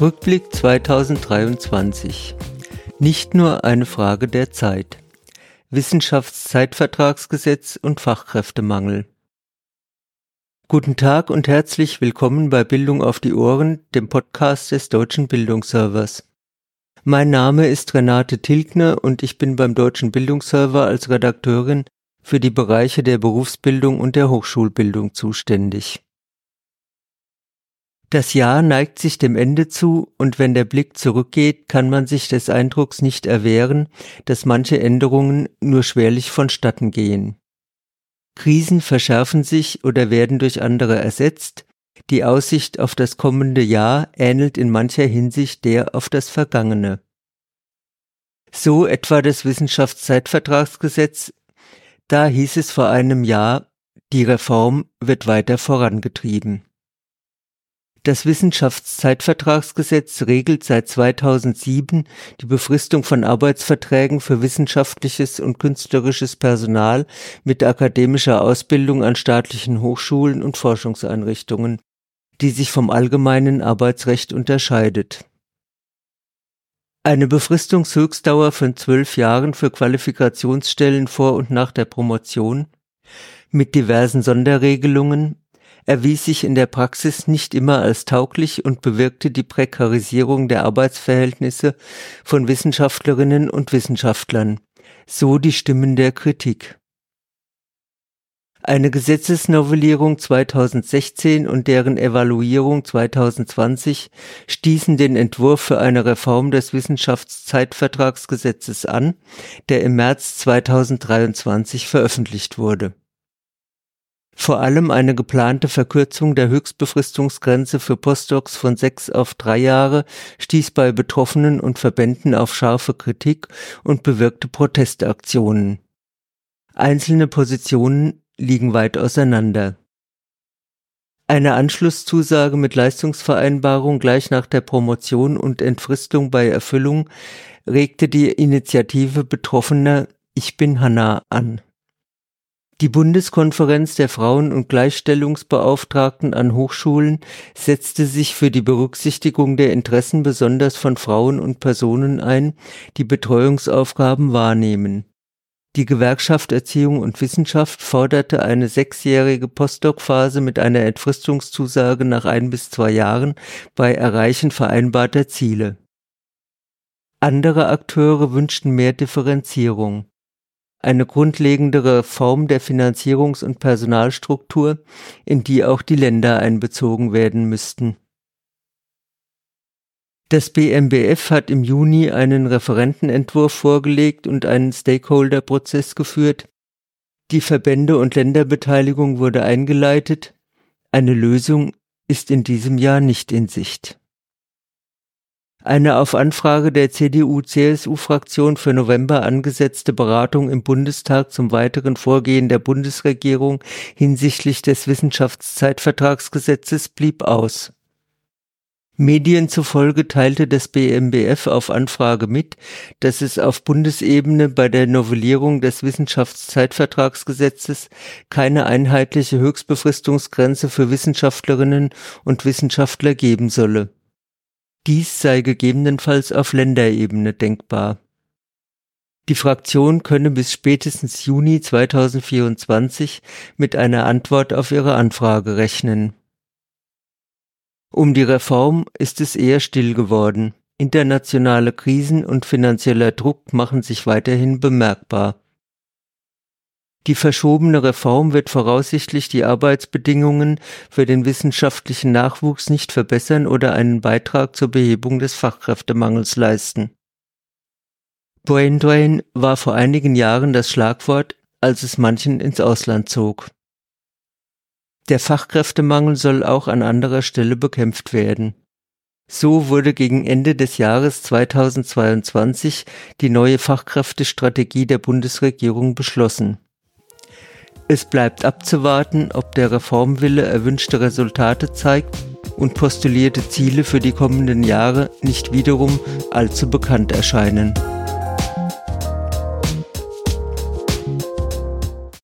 Rückblick 2023. Nicht nur eine Frage der Zeit. Wissenschaftszeitvertragsgesetz und Fachkräftemangel. Guten Tag und herzlich willkommen bei Bildung auf die Ohren, dem Podcast des Deutschen Bildungsservers. Mein Name ist Renate Tilgner und ich bin beim Deutschen Bildungsserver als Redakteurin für die Bereiche der Berufsbildung und der Hochschulbildung zuständig. Das Jahr neigt sich dem Ende zu, und wenn der Blick zurückgeht, kann man sich des Eindrucks nicht erwehren, dass manche Änderungen nur schwerlich vonstatten gehen. Krisen verschärfen sich oder werden durch andere ersetzt, die Aussicht auf das kommende Jahr ähnelt in mancher Hinsicht der auf das vergangene. So etwa das Wissenschaftszeitvertragsgesetz, da hieß es vor einem Jahr, die Reform wird weiter vorangetrieben. Das Wissenschaftszeitvertragsgesetz regelt seit 2007 die Befristung von Arbeitsverträgen für wissenschaftliches und künstlerisches Personal mit akademischer Ausbildung an staatlichen Hochschulen und Forschungseinrichtungen, die sich vom allgemeinen Arbeitsrecht unterscheidet. Eine Befristungshöchstdauer von zwölf Jahren für Qualifikationsstellen vor und nach der Promotion mit diversen Sonderregelungen erwies sich in der Praxis nicht immer als tauglich und bewirkte die Prekarisierung der Arbeitsverhältnisse von Wissenschaftlerinnen und Wissenschaftlern, so die Stimmen der Kritik. Eine Gesetzesnovellierung 2016 und deren Evaluierung 2020 stießen den Entwurf für eine Reform des Wissenschaftszeitvertragsgesetzes an, der im März 2023 veröffentlicht wurde vor allem eine geplante Verkürzung der Höchstbefristungsgrenze für Postdocs von sechs auf drei Jahre stieß bei Betroffenen und Verbänden auf scharfe Kritik und bewirkte Protestaktionen. Einzelne Positionen liegen weit auseinander. Eine Anschlusszusage mit Leistungsvereinbarung gleich nach der Promotion und Entfristung bei Erfüllung regte die Initiative Betroffener Ich bin Hanna an. Die Bundeskonferenz der Frauen- und Gleichstellungsbeauftragten an Hochschulen setzte sich für die Berücksichtigung der Interessen besonders von Frauen und Personen ein, die Betreuungsaufgaben wahrnehmen. Die Gewerkschaft Erziehung und Wissenschaft forderte eine sechsjährige Postdoc-Phase mit einer Entfristungszusage nach ein bis zwei Jahren bei Erreichen vereinbarter Ziele. Andere Akteure wünschten mehr Differenzierung eine grundlegendere Form der Finanzierungs- und Personalstruktur, in die auch die Länder einbezogen werden müssten. Das BMBF hat im Juni einen Referentenentwurf vorgelegt und einen Stakeholder-Prozess geführt. Die Verbände und Länderbeteiligung wurde eingeleitet. Eine Lösung ist in diesem Jahr nicht in Sicht. Eine auf Anfrage der CDU-CSU-Fraktion für November angesetzte Beratung im Bundestag zum weiteren Vorgehen der Bundesregierung hinsichtlich des Wissenschaftszeitvertragsgesetzes blieb aus. Medien zufolge teilte das BMBF auf Anfrage mit, dass es auf Bundesebene bei der Novellierung des Wissenschaftszeitvertragsgesetzes keine einheitliche Höchstbefristungsgrenze für Wissenschaftlerinnen und Wissenschaftler geben solle. Dies sei gegebenenfalls auf Länderebene denkbar. Die Fraktion könne bis spätestens Juni 2024 mit einer Antwort auf ihre Anfrage rechnen. Um die Reform ist es eher still geworden. Internationale Krisen und finanzieller Druck machen sich weiterhin bemerkbar. Die verschobene Reform wird voraussichtlich die Arbeitsbedingungen für den wissenschaftlichen Nachwuchs nicht verbessern oder einen Beitrag zur Behebung des Fachkräftemangels leisten. Brain Drain war vor einigen Jahren das Schlagwort, als es manchen ins Ausland zog. Der Fachkräftemangel soll auch an anderer Stelle bekämpft werden. So wurde gegen Ende des Jahres 2022 die neue Fachkräftestrategie der Bundesregierung beschlossen. Es bleibt abzuwarten, ob der Reformwille erwünschte Resultate zeigt und postulierte Ziele für die kommenden Jahre nicht wiederum allzu bekannt erscheinen.